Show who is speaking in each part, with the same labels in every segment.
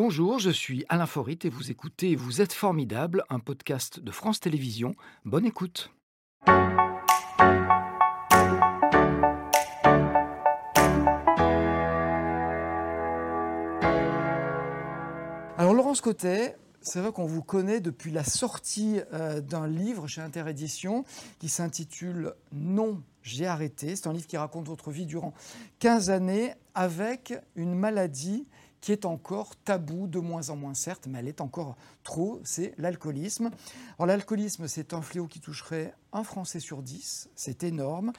Speaker 1: Bonjour, je suis Alain Forit et vous écoutez Vous êtes formidable, un podcast de France Télévisions. Bonne écoute. Alors Laurence Cotet, c'est vrai qu'on vous connaît depuis la sortie euh, d'un livre chez Interédition qui s'intitule Non, j'ai arrêté. C'est un livre qui raconte votre vie durant 15 années avec une maladie qui est encore tabou, de moins en moins certes, mais elle est encore trop, c'est l'alcoolisme. Alors l'alcoolisme, c'est un fléau qui toucherait un Français sur dix, c'est énorme,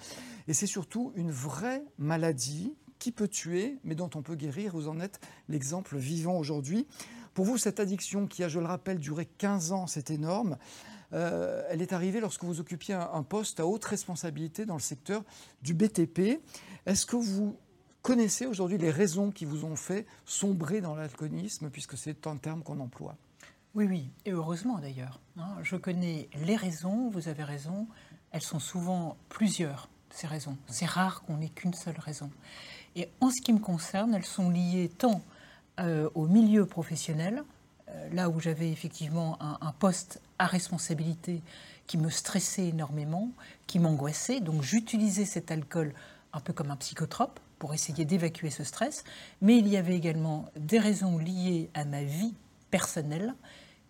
Speaker 1: et c'est surtout une vraie maladie qui peut tuer, mais dont on peut guérir. Vous en êtes l'exemple vivant aujourd'hui. Pour vous, cette addiction qui a, je le rappelle, duré 15 ans, c'est énorme. Euh, elle est arrivée lorsque vous occupiez un poste à haute responsabilité dans le secteur du BTP. Est-ce que vous connaissez aujourd'hui les raisons qui vous ont fait sombrer dans l'alcoolisme, puisque c'est un terme qu'on emploie
Speaker 2: Oui, oui, et heureusement d'ailleurs. Hein. Je connais les raisons, vous avez raison, elles sont souvent plusieurs, ces raisons. C'est rare qu'on n'ait qu'une seule raison. Et en ce qui me concerne, elles sont liées tant euh, au milieu professionnel, euh, là où j'avais effectivement un, un, poste à responsabilité qui me stressait énormément, qui m'angoissait, donc j'utilisais cet alcool un peu comme un psychotrope pour essayer d'évacuer ce stress, mais il y avait également des raisons liées à ma vie personnelle.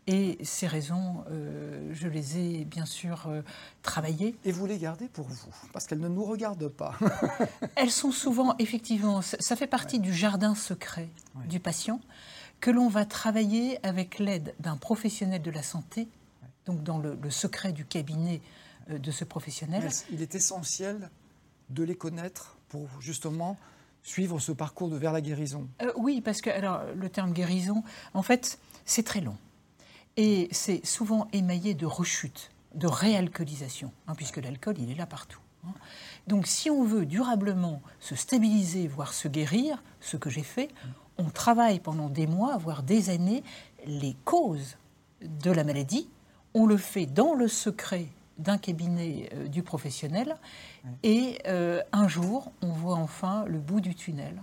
Speaker 2: Et ces raisons, euh, je les ai bien sûr euh, travaillées.
Speaker 1: Et vous les gardez pour vous, parce qu'elles ne nous regardent pas.
Speaker 2: Elles sont souvent, effectivement, ça fait partie du jardin secret du patient, que l'on va travailler avec l'aide d'un professionnel de la santé, donc dans le, le secret du cabinet euh, de ce professionnel.
Speaker 1: Il est essentiel de les connaître pour justement suivre ce parcours de vers la guérison?
Speaker 2: Euh, Oui, parce que le terme guérison, en fait, c'est très long. Et c'est souvent émaillé de rechute, de réalcoolisation, hein, puisque l'alcool, il est là partout. Hein. Donc si on veut durablement se stabiliser, voire se guérir, ce que j'ai fait, on travaille pendant des mois, voire des années, les causes de la maladie. On le fait dans le secret d'un cabinet euh, du professionnel. Et euh, un jour, on voit enfin le bout du tunnel.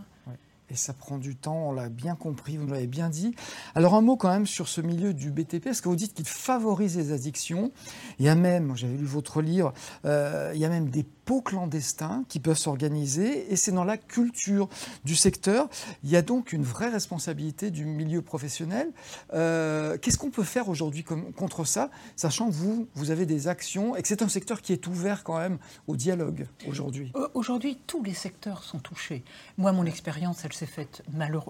Speaker 1: Et ça prend du temps, on l'a bien compris, vous l'avez bien dit. Alors un mot quand même sur ce milieu du BTP, est-ce que vous dites qu'il favorise les addictions Il y a même, j'avais lu votre livre, euh, il y a même des pots clandestins qui peuvent s'organiser, et c'est dans la culture du secteur. Il y a donc une vraie responsabilité du milieu professionnel. Euh, qu'est-ce qu'on peut faire aujourd'hui contre ça, sachant que vous, vous avez des actions, et que c'est un secteur qui est ouvert quand même au dialogue aujourd'hui?
Speaker 2: Euh, Aujourd'hui, tous les secteurs sont touchés. Moi, mon expérience, elle s'est faite,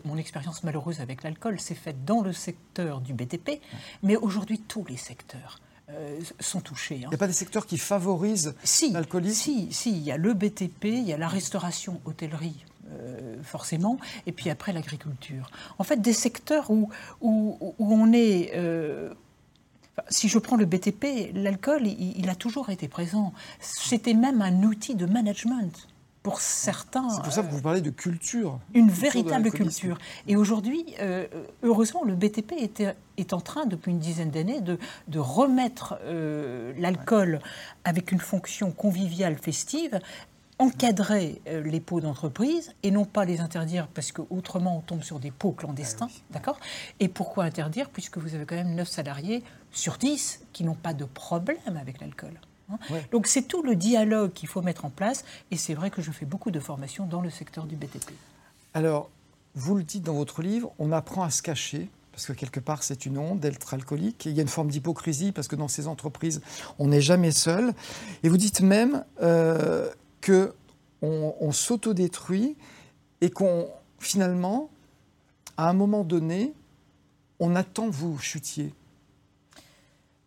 Speaker 2: mon expérience malheureuse avec l'alcool s'est faite dans le secteur du BTP, mais aujourd'hui tous les secteurs. Euh, sont touchés.
Speaker 1: Hein. Il n'y a pas des secteurs qui favorisent
Speaker 2: si,
Speaker 1: l'alcoolisme?
Speaker 2: Si, si, il y a le BTP, il y a la restauration, hôtellerie, euh, forcément, et puis après l'agriculture. En fait, des secteurs où, où, on est... Euh, si je prends le BTP, l'alcool, il, a toujours été présent. C'était même un outil de management pour certains.
Speaker 1: C'est pour ça que vous parlez de culture.
Speaker 2: Une véritable culture. Et aujourd'hui, euh, heureusement, le BTP était, est en train, depuis une dizaine d'années, de, de, remettre euh, l'alcool avec une fonction conviviale, festive, encadrer euh, les pots d'entreprise et non pas les interdire parce qu'autrement on tombe sur des pots clandestins, ah d'accord? Et pourquoi interdire? Puisque vous avez quand même 9 salariés sur 10 qui n'ont pas de problème avec l'alcool Hein. Donc c'est tout le dialogue qu'il faut mettre en place et c'est vrai que je fais beaucoup de formations dans le secteur du BTP.
Speaker 1: Alors, vous le dites dans votre livre, on apprend à se cacher parce que quelque part c'est une honte d'être alcoolique. il y a une forme d'hypocrisie parce que dans ces entreprises, on n'est jamais seul. Et vous dites même euh, que on, s'autodétruit et qu'on finalement, à un moment donné, on attend vous chutiez.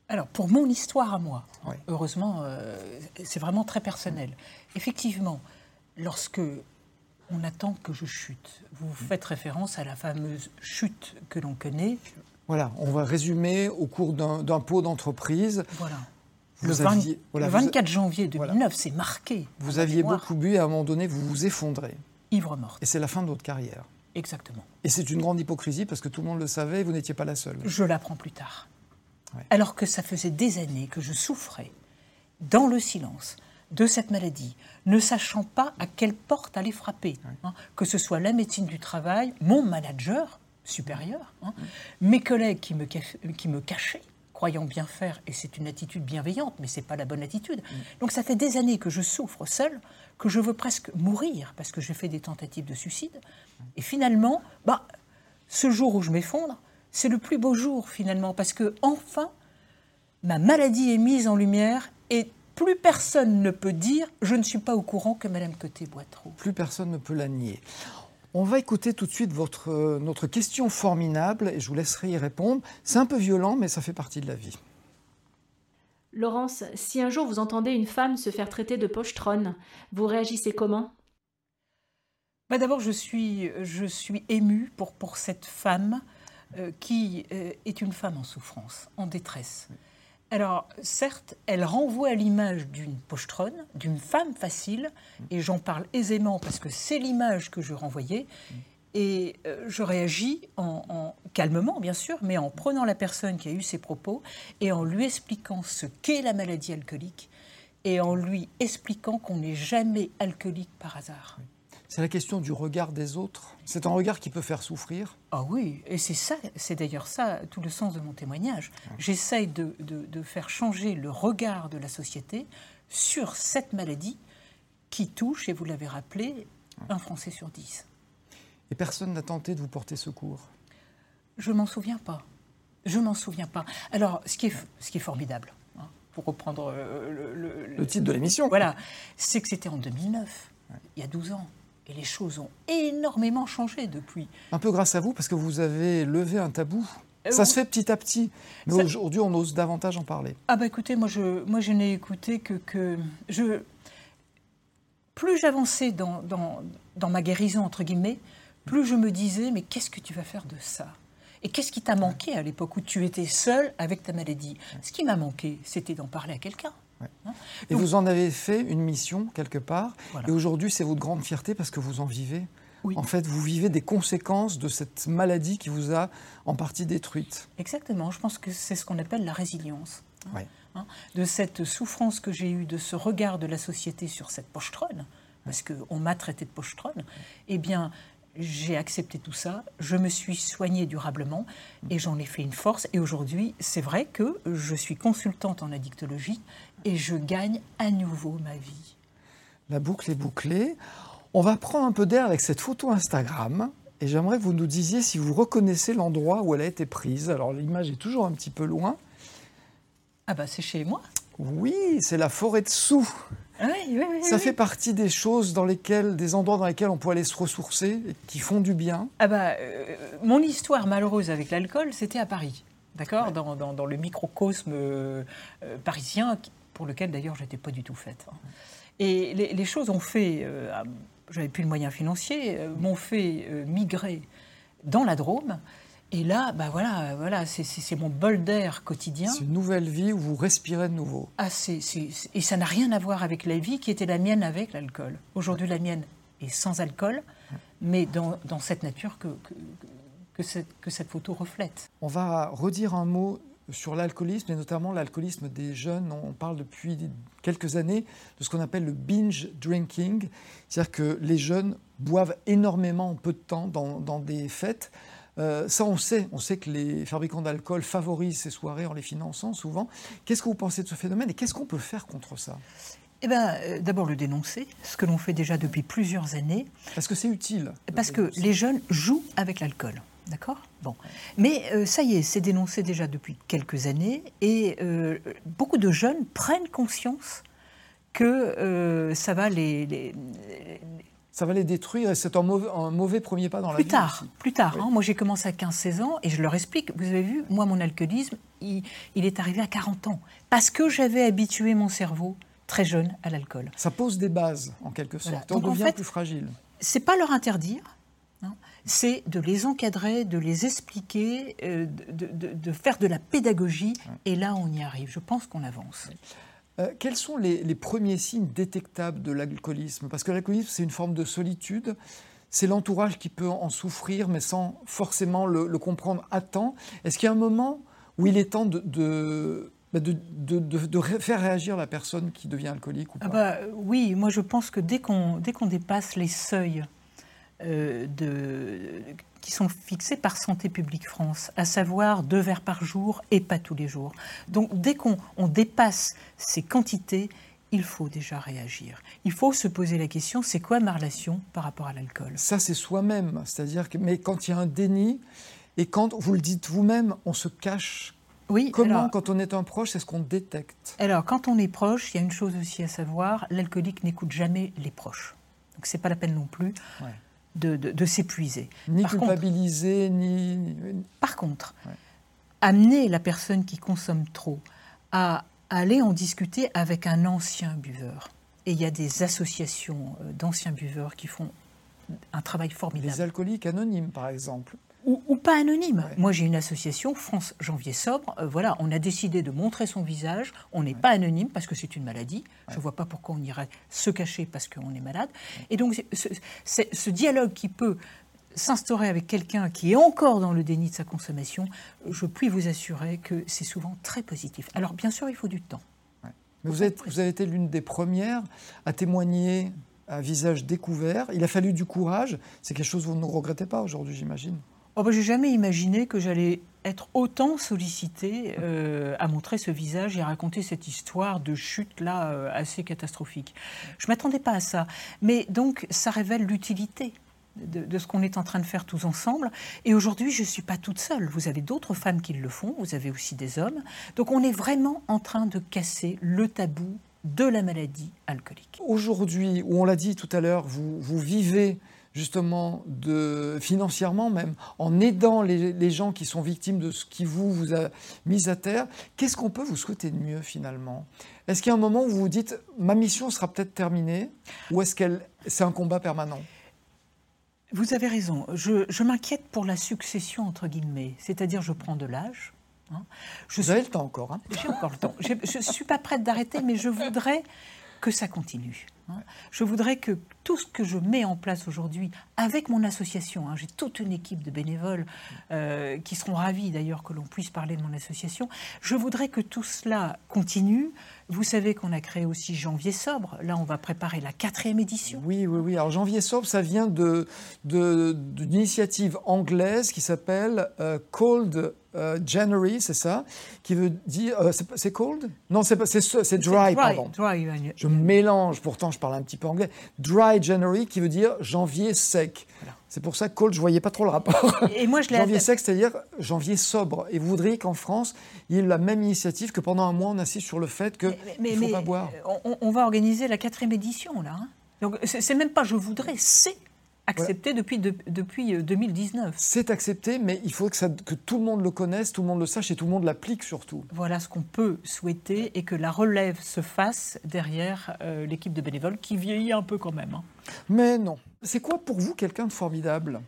Speaker 2: Alors, pour mon histoire à moi, heureusement, euh, c'est vraiment très personnel. Effectivement, lorsque on attend que je chute, vous faites référence à la fameuse chute que l'on connaît.
Speaker 1: Voilà, on va résumer au cours d'un pot d'entreprise.
Speaker 2: Voilà. le, 24 janvier 2009, c'est marqué.
Speaker 1: Vous aviez beaucoup bu et à un moment donné, vous vous effondrez.
Speaker 2: Ivre mort.
Speaker 1: Et c'est la fin de votre carrière.
Speaker 2: Exactement.
Speaker 1: Et c'est une grande hypocrisie parce que tout le monde le savait et vous n'étiez pas la seule.
Speaker 2: Je l'apprends plus tard. Alors que ça faisait des années que je souffrais dans le silence de cette maladie, ne sachant pas à quelle porte aller frapper, hein. que ce soit la médecine du travail, mon manager, supérieur. hein. Mes collègues qui me, qui me cachaient, croyant bien faire, et c'est une attitude bienveillante, mais c'est pas la bonne attitude. Donc ça fait des années que je souffre seule, que je veux presque mourir parce que j'ai fait des tentatives de suicide. Et finalement, bah, ce jour où je m'effondre, c'est le plus beau jour finalement, parce que enfin, ma maladie est mise en lumière et plus personne ne peut dire je ne suis pas au courant que Madame Côté boit trop.
Speaker 1: Plus personne ne peut la nier. On va écouter tout de suite votre, euh, notre question formidable et je vous laisserai y répondre. C'est un peu violent, mais ça fait partie de la vie.
Speaker 3: Laurence, si un jour vous entendez une femme se faire traiter de pochetronne, vous réagissez comment?
Speaker 2: Bah, D'abord, je suis, je suis émue pour, pour cette femme euh, qui euh, est une femme en souffrance, en détresse. Alors, certes, elle renvoie à l'image d'une pochetronne, d'une femme facile, et j'en parle aisément parce que c'est l'image que je renvoyais. Et euh, je réagis en, en- calmement, bien sûr, mais en prenant la personne qui a eu ces propos et en lui expliquant ce qu'est la maladie alcoolique et en lui expliquant qu'on n'est jamais alcoolique par hasard.
Speaker 1: C'est la question du regard des autres. C'est un regard qui peut faire souffrir.
Speaker 2: Ah oui, et c'est ça, c'est d'ailleurs ça tout le sens de mon témoignage. J'essaye de, de- de faire changer le regard de la société sur cette maladie qui touche, et vous l'avez rappelé, un Français sur dix.
Speaker 1: Et personne n'a tenté de vous porter secours.
Speaker 2: Je m'en souviens pas. Je m'en souviens pas. Alors, ce qui est, ce qui est formidable, hein, pour reprendre euh, le, le-
Speaker 1: Le titre de l'émission.
Speaker 2: Voilà, c'est que c'était en 2009, il y a 12 ans. Et les choses ont énormément changé depuis.
Speaker 1: Un peu grâce à vous, parce que vous avez levé un tabou.
Speaker 2: Euh,
Speaker 1: Ça
Speaker 2: oui.
Speaker 1: se fait petit à petit. Mais
Speaker 2: Ça-
Speaker 1: aujourd'hui, on ose davantage en parler.
Speaker 2: Ah bah écoutez, moi je, moi je n'ai écouté que, que je, plus j'avançais dans, dans, dans ma guérison entre guillemets, plus je me disais mais qu'est-ce que tu vas faire de ça? Et qu'est-ce qui t'a manqué à l'époque où tu étais seul avec ta maladie? Ce qui m'a manqué, c'était d'en parler à quelqu'un. Hein
Speaker 1: Et
Speaker 2: Donc-
Speaker 1: vous en avez fait une mission quelque part.
Speaker 2: Voilà.
Speaker 1: Et aujourd'hui, c'est votre grande fierté parce que vous en vivez.
Speaker 2: Oui.
Speaker 1: En fait, vous vivez des conséquences de cette maladie qui vous a en partie détruite.
Speaker 2: Exactement, je pense que c'est ce qu'on appelle la résilience. hein, hein, de cette souffrance que j'ai eue, de ce regard de la société sur cette pochetronne, parce qu'on m'a traité de pochetronne, eh bien, j'ai accepté tout ça, je me suis soignée durablement et j'en ai fait une force. Et aujourd'hui, c'est vrai que je suis consultante en addictologie et je gagne à nouveau ma vie.
Speaker 1: La boucle est bouclée. On va prendre un peu d'air avec cette photo Instagram. Et j'aimerais que vous nous disiez si vous reconnaissez l'endroit où elle a été prise. Alors l'image est toujours un petit peu loin.
Speaker 2: Ah bah c'est chez moi
Speaker 1: Oui, c'est la forêt de Sous.
Speaker 2: Oui, oui, oui.
Speaker 1: Ça fait partie des choses dans lesquelles, des endroits dans lesquels on peut aller se ressourcer, et qui font du bien.
Speaker 2: Ah bah, euh, mon histoire malheureuse avec l'alcool, c'était à Paris, d'accord dans, dans- dans le microcosme euh, parisien, pour lequel d'ailleurs j'étais pas du tout faite. Et les, les choses ont fait, euh, ah, j'avais plus le moyen financier, euh, m'ont fait migrer dans la Drôme. Et là, bah voilà, voilà, c'est- mon bol d'air quotidien.
Speaker 1: C'est une nouvelle vie où vous respirez de nouveau.
Speaker 2: Ah, c'est- et ça n'a rien à voir avec la vie qui était la mienne avec l'alcool. Aujourd'hui, la mienne est sans alcool, mais dans, dans cette nature que, que, que cette, que cette photo reflète.
Speaker 1: On va redire un mot sur l'alcoolisme, et notamment l'alcoolisme des jeunes. On parle depuis quelques années de ce qu'on appelle le binge drinking, c'est-à-dire que les jeunes boivent énormément en peu de temps dans, dans des fêtes. Euh, ça, on sait. On sait que les fabricants d'alcool favorisent ces soirées en les finançant souvent. Qu'est-ce que vous pensez de ce phénomène et qu'est-ce qu'on peut faire contre ça?
Speaker 2: Eh ben, euh, d'abord le dénoncer, ce que l'on fait déjà depuis plusieurs années,
Speaker 1: Est-ce que c'est utile
Speaker 2: parce que les jeunes jouent avec l'alcool. D'accord? Bon. Mais euh, ça y est, c'est dénoncé déjà depuis quelques années et euh, beaucoup de jeunes prennent conscience que euh, ça va les- les,
Speaker 1: Ça va les détruire et c'est un mauvais, un mauvais premier pas dans la
Speaker 2: Plus
Speaker 1: vie.
Speaker 2: tard,
Speaker 1: aussi.
Speaker 2: plus tard.
Speaker 1: Oui.
Speaker 2: hein. Moi, j'ai commencé à 15-16 ans et je leur explique. Vous avez vu, moi, mon alcoolisme, il, il est arrivé à 40 ans parce que j'avais habitué mon cerveau très jeune à l'alcool.
Speaker 1: Ça pose des bases, en quelque
Speaker 2: Voilà.
Speaker 1: sorte. On
Speaker 2: Donc, en
Speaker 1: devient
Speaker 2: fait,
Speaker 1: plus fragile.
Speaker 2: C'est pas leur interdire, hein. c'est de les encadrer, de les expliquer, euh, de, de- de faire de la pédagogie. Et là, on y arrive. Je pense qu'on avance.
Speaker 1: Euh, quels sont les, les premiers signes détectables de l'alcoolisme? Parce que l'alcoolisme, c'est une forme de solitude. C'est l'entourage qui peut en souffrir, mais sans forcément le, le comprendre à temps. Est-ce qu'il y a un moment où il est temps de, de, bah, de- de- de- de ré- faire réagir la personne qui devient alcoolique ou pas?
Speaker 2: Ah bah, oui, moi je pense que dès qu'on dès qu'on dépasse les seuils euh, de, qui sont fixés par Santé publique France, à savoir deux verres par jour et pas tous les jours. Donc dès qu'on on dépasse ces quantités, il faut déjà réagir. Il faut se poser la question, c'est quoi ma relation par rapport à l'alcool?
Speaker 1: Ça, c'est soi-même. C'est-à-dire que, mais quand il y a un déni, et quand vous le dites vous-même, on se cache.
Speaker 2: Oui,
Speaker 1: Comment,
Speaker 2: alors-
Speaker 1: quand on est un proche, est-ce qu'on détecte?
Speaker 2: Alors, quand on est proche, il y a une chose aussi à savoir l'alcoolique n'écoute jamais les proches. Donc, c'est pas la peine non plus
Speaker 1: Ouais.
Speaker 2: De, de- de s'épuiser.
Speaker 1: Ni
Speaker 2: Par contre-
Speaker 1: culpabiliser, ni. ni-
Speaker 2: Par contre,
Speaker 1: Ouais.
Speaker 2: amener la personne qui consomme trop à aller en discuter avec un ancien buveur. Et il y a des associations euh, d'anciens buveurs qui font un travail formidable.
Speaker 1: Les alcooliques anonymes, par exemple.
Speaker 2: Ou, ou pas anonyme.
Speaker 1: Ouais.
Speaker 2: Moi, j'ai une association, France Janvier Sobre. euh, voilà, on a décidé de montrer son visage. On n'est pas anonyme parce que c'est une maladie. Je ne vois pas pourquoi on irait se cacher parce qu'on est malade. Et donc, ce, dialogue qui peut s'instaurer avec quelqu'un qui est encore dans le déni de sa consommation, je puis vous assurer que c'est souvent très positif. Alors, bien sûr, il faut du temps.
Speaker 1: Mais vous, êtes, vous avez été l'une des premières à témoigner à visage découvert. Il a fallu du courage. C'est quelque chose que vous ne regrettez pas aujourd'hui, j'imagine.
Speaker 2: Oh ben, j'ai jamais imaginé que j'allais être autant sollicitée euh, à montrer ce visage et à raconter cette histoire de chute là euh, assez catastrophique. Je m'attendais pas à ça, mais donc ça révèle l'utilité. De, ce qu'on est en train de faire tous ensemble. Et aujourd'hui, je ne suis pas toute seule. Vous avez d'autres femmes qui le font, vous avez aussi des hommes. Donc on est vraiment en train de casser le tabou de la maladie alcoolique.
Speaker 1: Aujourd'hui, où on l'a dit tout à l'heure, vous vivez justement de, financièrement même, en aidant les, les gens qui sont victimes de ce qui vous, vous a mis à terre. Qu'est-ce qu'on peut vous souhaiter de mieux finalement? Est-ce qu'il y a un moment où vous vous dites, ma mission sera peut-être terminée Ou est-ce que c'est un combat permanent?
Speaker 2: Vous avez raison. Je, je m'inquiète pour la succession, entre guillemets. C'est-à-dire, je prends de l'âge. hein. Je
Speaker 1: Vous avez le temps encore. hein
Speaker 2: J'ai encore le temps. Je ne suis pas prête d'arrêter, mais je voudrais que ça continue. hein. Je voudrais que tout ce que je mets en place aujourd'hui, avec mon association, hein, j'ai toute une équipe de bénévoles euh, qui seront ravis d'ailleurs que l'on puisse parler de mon association, je voudrais que tout cela continue. Vous savez qu'on a créé aussi Janvier Sobre. Là, on va préparer la quatrième édition.
Speaker 1: Oui, oui, oui. Alors janvier sobre, ça vient de, de- d'une initiative anglaise qui s'appelle euh, Cold euh, January, c'est ça? Qui veut dire... euh, c'est, cold? Non, c'est, c'est dry, pardon.
Speaker 2: dry,
Speaker 1: Je mélange, pourtant je parle un petit peu anglais. Dry January qui veut dire janvier sec. C'est pour ça que cold, je voyais pas trop le rapport.
Speaker 2: Et moi, je l'ai
Speaker 1: janvier sec, c'est-à-dire janvier sobre. Et vous voudriez qu'en France, il y ait la même initiative que pendant un mois, on insiste sur le fait qu'il ne faut pas boire.
Speaker 2: On, on va organiser la quatrième édition, là. hein. Donc, c'est c'est même pas je voudrais, c'est accepté depuis, de- depuis euh, 2019.
Speaker 1: C'est accepté, mais il faut que, ça- que tout le monde le connaisse, tout le monde le sache et tout le monde l'applique surtout.
Speaker 2: Voilà ce qu'on peut souhaiter et que la relève se fasse derrière euh, l'équipe de bénévoles qui vieillit un peu quand même. hein.
Speaker 1: Mais non. C'est quoi pour vous quelqu'un de formidable?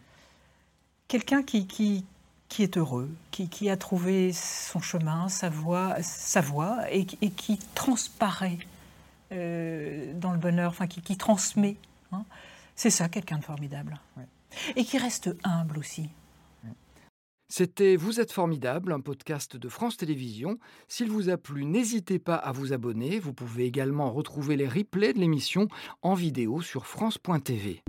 Speaker 2: Quelqu'un qui, qui, qui est heureux, qui, qui a trouvé son chemin, sa voie, sa voie et, qui- et qui transparaît euh, dans le bonheur, enfin qui, qui transmet. hein. C'est ça, quelqu'un de formidable.
Speaker 1: Ouais.
Speaker 2: Et qui reste humble aussi.
Speaker 1: C'était Vous êtes formidable, un podcast de France Télévisions. S'il vous a plu, n'hésitez pas à vous abonner. Vous pouvez également retrouver les replays de l'émission en vidéo sur France.tv.